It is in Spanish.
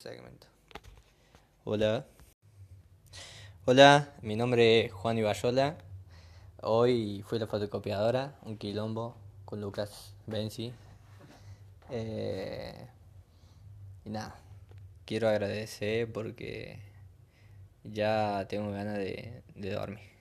Segmento. Hola. Hola, mi nombre es Juan Ibayola. Hoy fui la fotocopiadora, un quilombo con Lucas Benzi. Eh, y nada, quiero agradecer porque ya tengo ganas de, de dormir.